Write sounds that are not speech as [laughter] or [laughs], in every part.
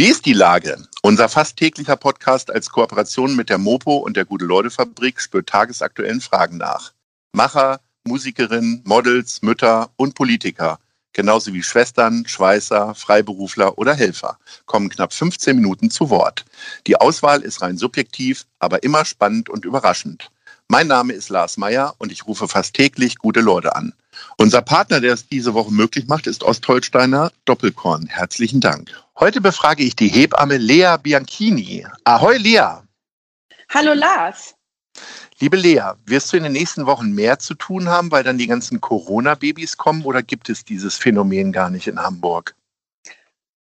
Wie ist die Lage? Unser fast täglicher Podcast als Kooperation mit der Mopo und der Gute-Leute-Fabrik spürt tagesaktuellen Fragen nach. Macher, Musikerinnen, Models, Mütter und Politiker, genauso wie Schwestern, Schweißer, Freiberufler oder Helfer, kommen knapp 15 Minuten zu Wort. Die Auswahl ist rein subjektiv, aber immer spannend und überraschend. Mein Name ist Lars Meyer und ich rufe fast täglich gute Leute an. Unser Partner, der es diese Woche möglich macht, ist Ostholsteiner Doppelkorn. Herzlichen Dank. Heute befrage ich die Hebamme Lea Bianchini. Ahoi, Lea. Hallo, Lars. Liebe Lea, wirst du in den nächsten Wochen mehr zu tun haben, weil dann die ganzen Corona-Babys kommen oder gibt es dieses Phänomen gar nicht in Hamburg?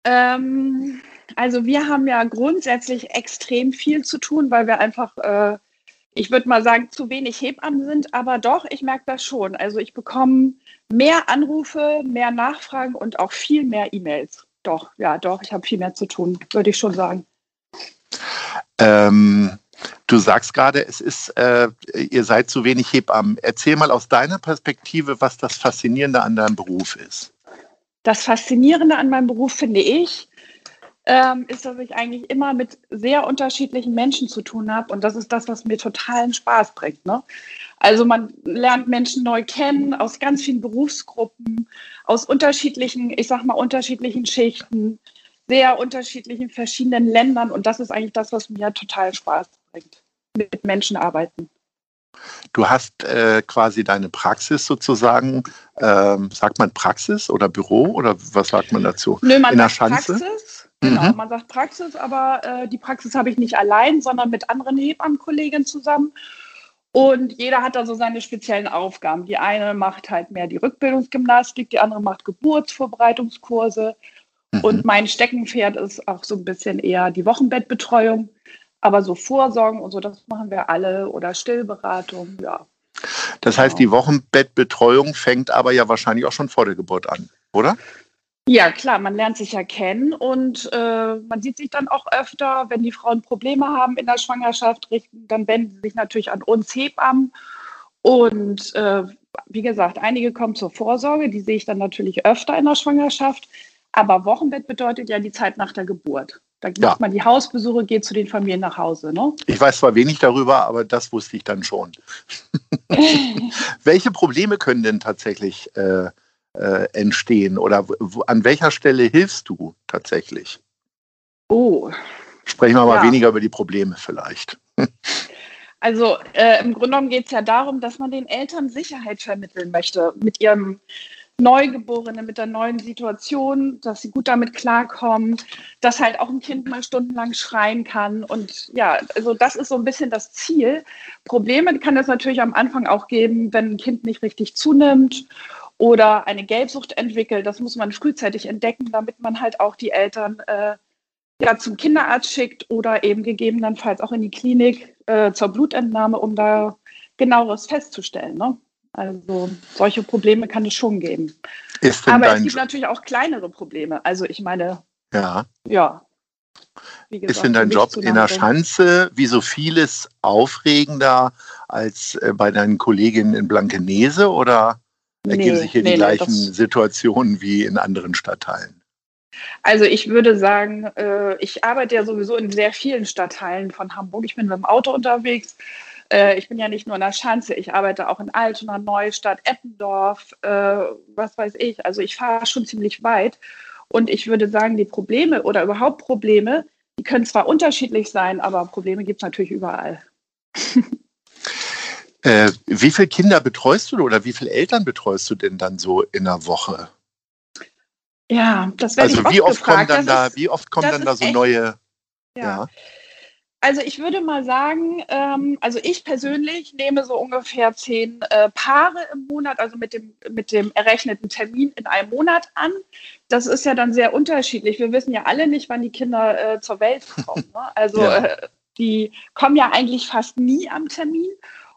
Ähm, also wir haben ja grundsätzlich extrem viel zu tun, weil wir einfach äh, ich würde mal sagen, zu wenig Hebammen sind, aber doch, ich merke das schon. Also ich bekomme mehr Anrufe, mehr Nachfragen und auch viel mehr E-Mails. Doch, ja, doch, ich habe viel mehr zu tun, würde ich schon sagen. Ähm, du sagst gerade, es ist, äh, ihr seid zu wenig Hebammen. Erzähl mal aus deiner Perspektive, was das Faszinierende an deinem Beruf ist. Das Faszinierende an meinem Beruf finde ich, ähm, ist, dass ich eigentlich immer mit sehr unterschiedlichen Menschen zu tun habe. Und das ist das, was mir totalen Spaß bringt. Ne? Also man lernt Menschen neu kennen aus ganz vielen Berufsgruppen, aus unterschiedlichen, ich sag mal, unterschiedlichen Schichten, sehr unterschiedlichen verschiedenen Ländern. Und das ist eigentlich das, was mir total Spaß bringt. Mit Menschen arbeiten. Du hast äh, quasi deine Praxis sozusagen, ähm, sagt man Praxis oder Büro oder was sagt man dazu? Nö, man In der Schanze? Praxis Genau, mhm. man sagt Praxis, aber äh, die Praxis habe ich nicht allein, sondern mit anderen Hebammenkollegen zusammen. Und jeder hat da so seine speziellen Aufgaben. Die eine macht halt mehr die Rückbildungsgymnastik, die andere macht Geburtsvorbereitungskurse. Mhm. Und mein Steckenpferd ist auch so ein bisschen eher die Wochenbettbetreuung. Aber so Vorsorgen und so, das machen wir alle. Oder Stillberatung, ja. Das heißt, die genau. Wochenbettbetreuung fängt aber ja wahrscheinlich auch schon vor der Geburt an, oder? Ja, klar, man lernt sich ja kennen und äh, man sieht sich dann auch öfter, wenn die Frauen Probleme haben in der Schwangerschaft, richten, dann wenden sie sich natürlich an uns Hebammen. Und äh, wie gesagt, einige kommen zur Vorsorge, die sehe ich dann natürlich öfter in der Schwangerschaft. Aber Wochenbett bedeutet ja die Zeit nach der Geburt. Da macht ja. man die Hausbesuche, geht zu den Familien nach Hause. Ne? Ich weiß zwar wenig darüber, aber das wusste ich dann schon. [laughs] [laughs] Welche Probleme können denn tatsächlich äh, äh, entstehen? Oder an welcher Stelle hilfst du tatsächlich? Oh. Sprechen wir mal ja. weniger über die Probleme vielleicht. [laughs] Also äh, im Grunde genommen geht es ja darum, dass man den Eltern Sicherheit vermitteln möchte mit ihrem Neugeborenen, mit der neuen Situation, dass sie gut damit klarkommen, dass halt auch ein Kind mal stundenlang schreien kann. Und ja, also das ist so ein bisschen das Ziel. Probleme kann es natürlich am Anfang auch geben, wenn ein Kind nicht richtig zunimmt oder eine Gelbsucht entwickelt. Das muss man frühzeitig entdecken, damit man halt auch die Eltern äh, ja, zum Kinderarzt schickt oder eben gegebenenfalls auch in die Klinik äh, zur Blutentnahme, um da genaueres festzustellen. Ne? Also solche Probleme kann es schon geben. Aber es gibt natürlich auch kleinere Probleme. Also ich meine, ja. ja Gesagt, ist denn dein Job in der Schanze wie so vieles aufregender als äh, bei deinen Kolleginnen in Blankenese oder ergeben nee, sich hier nee, die gleichen Situationen wie in anderen Stadtteilen? Also ich würde sagen, äh, ich arbeite ja sowieso in sehr vielen Stadtteilen von Hamburg. Ich bin mit dem Auto unterwegs. Äh, ich bin ja nicht nur in der Schanze, ich arbeite auch in Altona, Neustadt, Eppendorf, äh, was weiß ich. Also ich fahre schon ziemlich weit. Und ich würde sagen, die Probleme oder überhaupt Probleme, die können zwar unterschiedlich sein, aber Probleme gibt es natürlich überall. [laughs] Äh, wie viele Kinder betreust du oder wie viele Eltern betreust du denn dann so in einer Woche? Ja, das werde also ich oft wie oft gefragt. kommen dann da, wie oft kommen dann da so echt, neue? Ja. ja. Also ich würde mal sagen, ähm, also ich persönlich nehme so ungefähr zehn äh, Paare im Monat, also mit dem, mit dem errechneten Termin in einem Monat an. Das ist ja dann sehr unterschiedlich. Wir wissen ja alle nicht, wann die Kinder äh, zur Welt kommen. Ne? [laughs] Also ja. äh, die kommen ja eigentlich fast nie am Termin.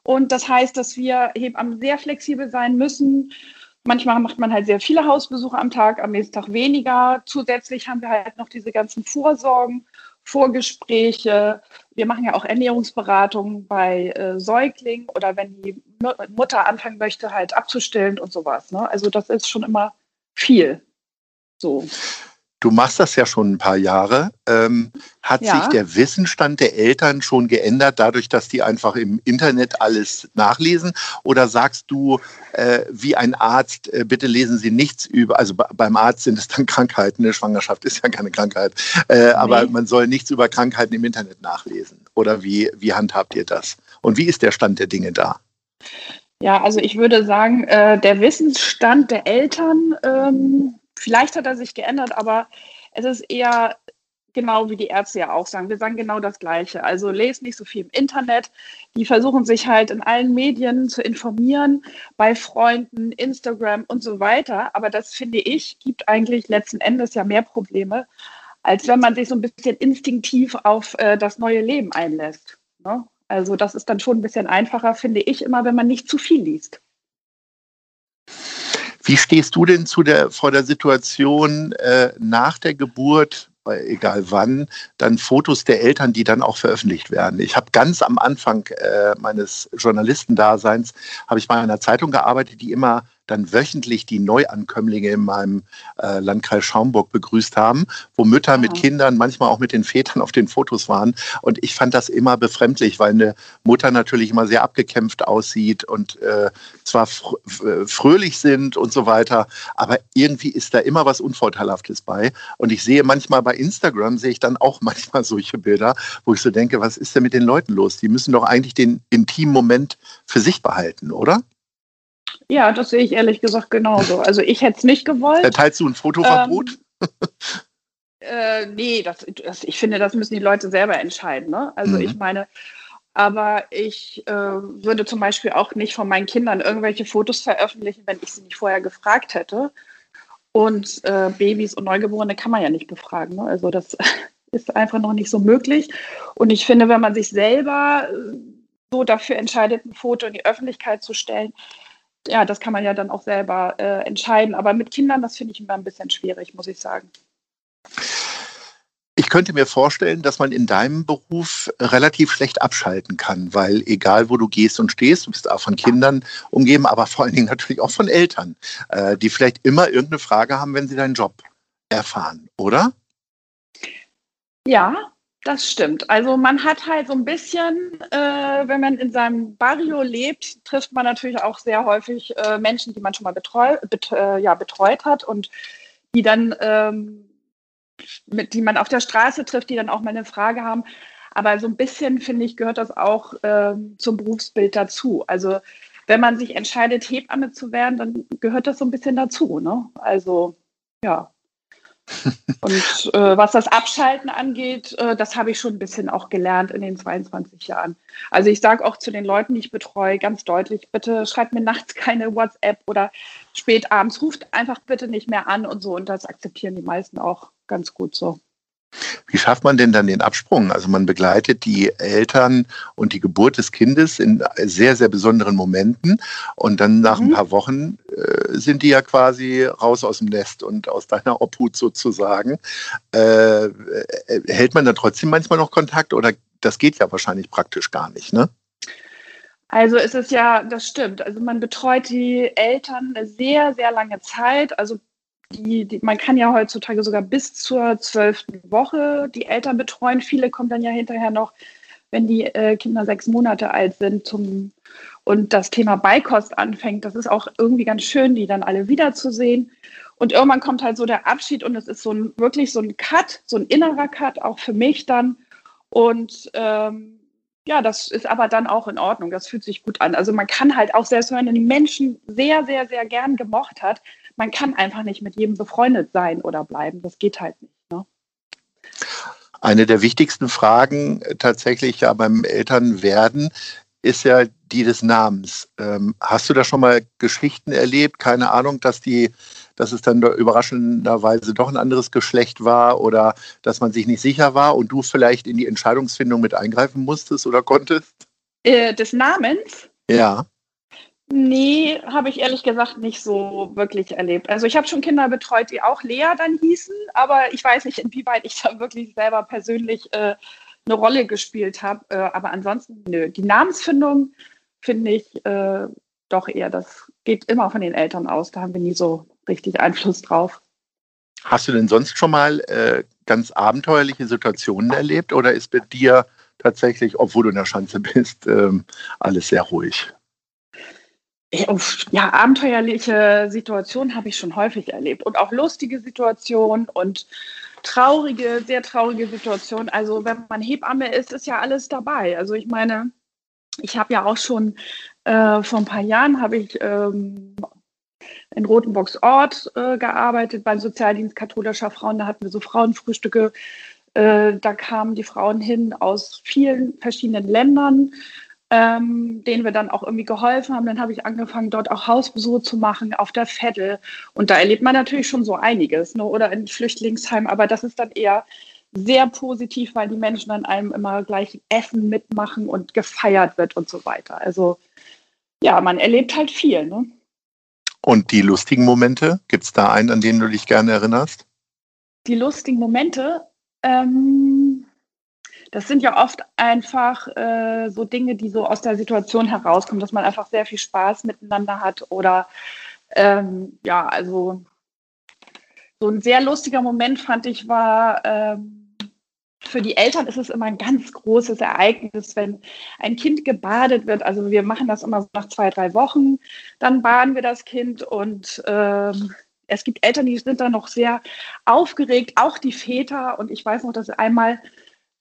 Und das heißt, dass wir Hebammen sehr flexibel sein müssen. Manchmal macht man halt sehr viele Hausbesuche am Tag, am nächsten Tag weniger. Zusätzlich haben wir halt noch diese ganzen Vorsorgen, Vorgespräche. Wir machen ja auch Ernährungsberatungen bei äh, Säuglingen oder wenn die Mutter anfangen möchte, halt abzustillen und sowas. Ne? Also das ist schon immer viel. So. Du machst das ja schon ein paar Jahre. Ähm, hat ja. sich der Wissensstand der Eltern schon geändert, dadurch, dass die einfach im Internet alles nachlesen? Oder sagst du, äh, wie ein Arzt, äh, bitte lesen Sie nichts über, also beim Arzt sind es dann [laughs] Krankheiten, eine Schwangerschaft ist ja keine Krankheit, äh, nee. aber man soll nichts über Krankheiten im Internet nachlesen. Oder wie, wie handhabt ihr das? Und wie ist der Stand der Dinge da? Ja, also ich würde sagen, äh, der Wissensstand der Eltern, ähm, vielleicht hat er sich geändert, aber es ist eher genau wie die Ärzte ja auch sagen. Wir sagen genau das Gleiche. Also lest nicht so viel im Internet. Die versuchen sich halt in allen Medien zu informieren, bei Freunden, Instagram und so weiter. Aber das finde ich, gibt eigentlich letzten Endes ja mehr Probleme, als wenn man sich so ein bisschen instinktiv auf äh, das neue Leben einlässt. Ne? Also das ist dann schon ein bisschen einfacher, finde ich immer, wenn man nicht zu viel liest. Wie stehst du denn zu der, vor der Situation äh, nach der Geburt egal wann, dann Fotos der Eltern, die dann auch veröffentlicht werden. Ich habe ganz am Anfang äh, meines Journalistendaseins, habe ich bei einer Zeitung gearbeitet, die immer dann wöchentlich die Neuankömmlinge in meinem äh, Landkreis Schaumburg begrüßt haben, wo Mütter ah. mit Kindern, manchmal auch mit den Vätern auf den Fotos waren. Und ich fand das immer befremdlich, weil eine Mutter natürlich immer sehr abgekämpft aussieht und äh, zwar fr fröhlich sind und so weiter, aber irgendwie ist da immer was Unvorteilhaftes bei. Und ich sehe manchmal bei Instagram, sehe ich dann auch [laughs] manchmal solche Bilder, wo ich so denke, was ist denn mit den Leuten los? Die müssen doch eigentlich den intimen Moment für sich behalten, oder? Ja, das sehe ich ehrlich gesagt genauso. Also ich hätte es nicht gewollt. Erteilst du ein Fotoverbot? Ähm, äh, nee, das, das, ich finde, das müssen die Leute selber entscheiden. Ne? Also mhm. ich meine, aber ich äh, würde zum Beispiel auch nicht von meinen Kindern irgendwelche Fotos veröffentlichen, wenn ich sie nicht vorher gefragt hätte. Und äh, Babys und Neugeborene kann man ja nicht befragen. Ne? Also das [laughs] ist einfach noch nicht so möglich. Und ich finde, wenn man sich selber äh, so dafür entscheidet, ein Foto in die Öffentlichkeit zu stellen, ja, das kann man ja dann auch selber äh, entscheiden. Aber mit Kindern, das finde ich immer ein bisschen schwierig, muss ich sagen. Ich könnte mir vorstellen, dass man in deinem Beruf relativ schlecht abschalten kann, weil egal wo du gehst und stehst, du bist auch von Kindern umgeben, aber vor allen Dingen natürlich auch von Eltern, äh, die vielleicht immer irgendeine Frage haben, wenn sie deinen Job erfahren, oder? Ja, das stimmt. Also man hat halt so ein bisschen, äh, wenn man in seinem Barrio lebt, trifft man natürlich auch sehr häufig äh, Menschen, die man schon mal betreu, bet, äh, ja, betreut hat und die dann, ähm, mit, die man auf der Straße trifft, die dann auch mal eine Frage haben. Aber so ein bisschen, finde ich, gehört das auch ähm, zum Berufsbild dazu. Also wenn man sich entscheidet, Hebamme zu werden, dann gehört das so ein bisschen dazu. Ne? Also ja. Und äh, was das Abschalten angeht, äh, das habe ich schon ein bisschen auch gelernt in den 22 Jahren. Also ich sage auch zu den Leuten, die ich betreue, ganz deutlich, bitte schreibt mir nachts keine WhatsApp oder spät abends, ruft einfach bitte nicht mehr an und so. Und das akzeptieren die meisten auch ganz gut so. Wie schafft man denn dann den Absprung? Also man begleitet die Eltern und die Geburt des Kindes in sehr, sehr besonderen Momenten und dann nach mhm. ein paar Wochen äh, sind die ja quasi raus aus dem Nest und aus deiner Obhut sozusagen. Äh, äh hält man da trotzdem manchmal noch Kontakt oder das geht ja wahrscheinlich praktisch gar nicht, ne? Also es ist ja, das stimmt. Also man betreut die Eltern eine sehr, sehr lange Zeit. Also die, die, man kann ja heutzutage sogar bis zur zwölften Woche die Eltern betreuen. Viele kommen dann ja hinterher noch, wenn die äh, Kinder sechs Monate alt sind, zum und das Thema Beikost anfängt. Das ist auch irgendwie ganz schön, die dann alle wiederzusehen. Und irgendwann kommt halt so der Abschied und es ist so ein wirklich so ein Cut, so ein innerer Cut, auch für mich dann. Und ähm, ja, das ist aber dann auch in Ordnung. Das fühlt sich gut an. Also man kann halt auch, selbst wenn man die Menschen sehr, sehr, sehr gern gemocht hat, man kann einfach nicht mit jedem befreundet sein oder bleiben. Das geht halt nicht. Ne? Eine der wichtigsten Fragen äh, tatsächlich ja beim Elternwerden ist ja die des Namens. Ähm, hast du da schon mal Geschichten erlebt? Keine Ahnung, dass die, dass es dann überraschenderweise doch ein anderes Geschlecht war oder dass man sich nicht sicher war und du vielleicht in die Entscheidungsfindung mit eingreifen musstest oder konntest? Äh, des Namens? Ja. Nee, habe ich ehrlich gesagt nicht so wirklich erlebt. Also ich habe schon Kinder betreut, die auch Lea dann hießen, aber ich weiß nicht, inwieweit ich da wirklich selber persönlich äh, eine Rolle gespielt habe. Äh, aber ansonsten, nö. Die Namensfindung finde ich äh, doch eher, das geht immer von den Eltern aus. Da haben wir nie so richtig Einfluss drauf. Hast du denn sonst schon mal äh, ganz abenteuerliche Situationen erlebt oder ist bei dir tatsächlich, obwohl du in der Schanze bist, ähm, alles sehr ruhig? Ja, abenteuerliche Situationen habe ich schon häufig erlebt und auch lustige Situationen und traurige, sehr traurige Situationen. Also wenn man Hebamme ist, ist ja alles dabei. Also ich meine, ich habe ja auch schon äh, vor ein paar Jahren habe ich ähm, in Rotenburgsort äh, gearbeitet beim Sozialdienst katholischer Frauen. Da hatten wir so Frauenfrühstücke. Äh, da kamen die Frauen hin aus vielen verschiedenen Ländern ähm, denen wir dann auch irgendwie geholfen haben. Dann habe ich angefangen, dort auch Hausbesuche zu machen auf der Vettel. Und da erlebt man natürlich schon so einiges, ne? oder in Flüchtlingsheim. Aber das ist dann eher sehr positiv, weil die Menschen dann einem immer gleich Essen mitmachen und gefeiert wird und so weiter. Also ja, man erlebt halt viel. Ne? Und die lustigen Momente, gibt es da einen, an den du dich gerne erinnerst? Die lustigen Momente, ähm, das sind ja oft einfach äh, so Dinge, die so aus der Situation herauskommen, dass man einfach sehr viel Spaß miteinander hat oder ähm, ja, also so ein sehr lustiger Moment fand ich war, ähm, für die Eltern ist es immer ein ganz großes Ereignis, wenn ein Kind gebadet wird. Also wir machen das immer nach zwei, drei Wochen, dann baden wir das Kind und ähm, es gibt Eltern, die sind dann noch sehr aufgeregt, auch die Väter. Und ich weiß noch, dass einmal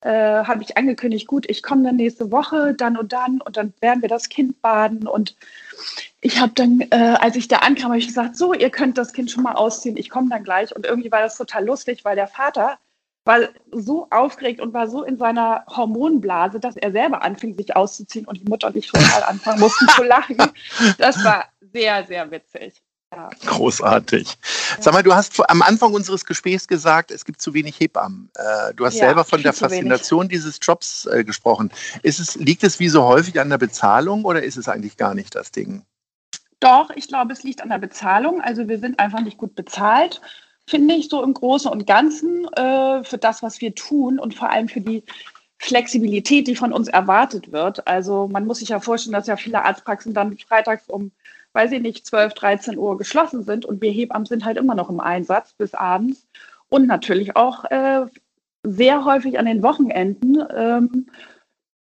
äh, habe ich angekündigt, gut, ich komme dann nächste Woche, dann und dann und dann werden wir das Kind baden. Und ich habe dann, äh, als ich da ankam, habe ich gesagt, so, ihr könnt das Kind schon mal ausziehen, ich komme dann gleich. Und irgendwie war das total lustig, weil der Vater war so aufgeregt und war so in seiner Hormonblase, dass er selber anfing, sich auszuziehen und die Mutter und ich total anfangen mussten zu lachen. [laughs] Das war sehr, sehr witzig. [laughs] Großartig. Ja. Sag mal, du hast am Anfang unseres Gesprächs gesagt, es gibt zu wenig Hebammen. Äh, du hast ja, selber von der Faszination dieses Jobs äh, gesprochen. Es, liegt es wie so häufig an der Bezahlung oder ist es eigentlich gar nicht das Ding? Doch, ich glaube, es liegt an der Bezahlung. Also wir sind einfach nicht gut bezahlt, finde ich, so im Großen und Ganzen äh, für das, was wir tun und vor allem für die Flexibilität, die von uns erwartet wird. Also man muss sich ja vorstellen, dass ja viele Arztpraxen dann freitags um weiß ich nicht, 12, 13 Uhr geschlossen sind und wir Hebammen sind halt immer noch im Einsatz bis abends und natürlich auch äh, sehr häufig an den Wochenenden. Ähm,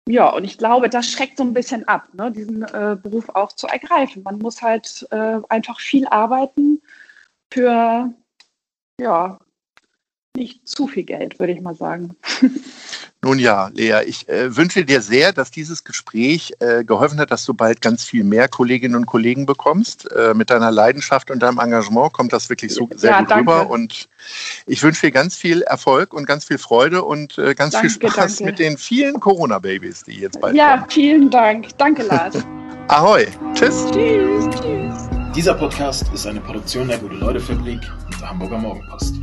ja, und ich glaube, das schreckt so ein bisschen ab, ne, diesen äh, Beruf auch zu ergreifen. Man muss halt äh, einfach viel arbeiten für, ja, nicht zu viel Geld, würde ich mal sagen. [laughs] Nun ja, Lea, ich äh, wünsche dir sehr, dass dieses Gespräch äh, geholfen hat, dass du bald ganz viel mehr Kolleginnen und Kollegen bekommst. Äh, mit deiner Leidenschaft und deinem Engagement kommt das wirklich so sehr ja, gut danke. rüber. Und ich wünsche dir ganz viel Erfolg und ganz viel Freude und äh, ganz danke, viel Spaß danke. mit den vielen Corona-Babys, die jetzt bald ja, kommen. Ja, vielen Dank. Danke, Lars. [laughs] Ahoi. Tschüss. Tschüss. Tschüss. Dieser Podcast ist eine Produktion der Gute-Leute-Fabrik und der Hamburger Morgenpost.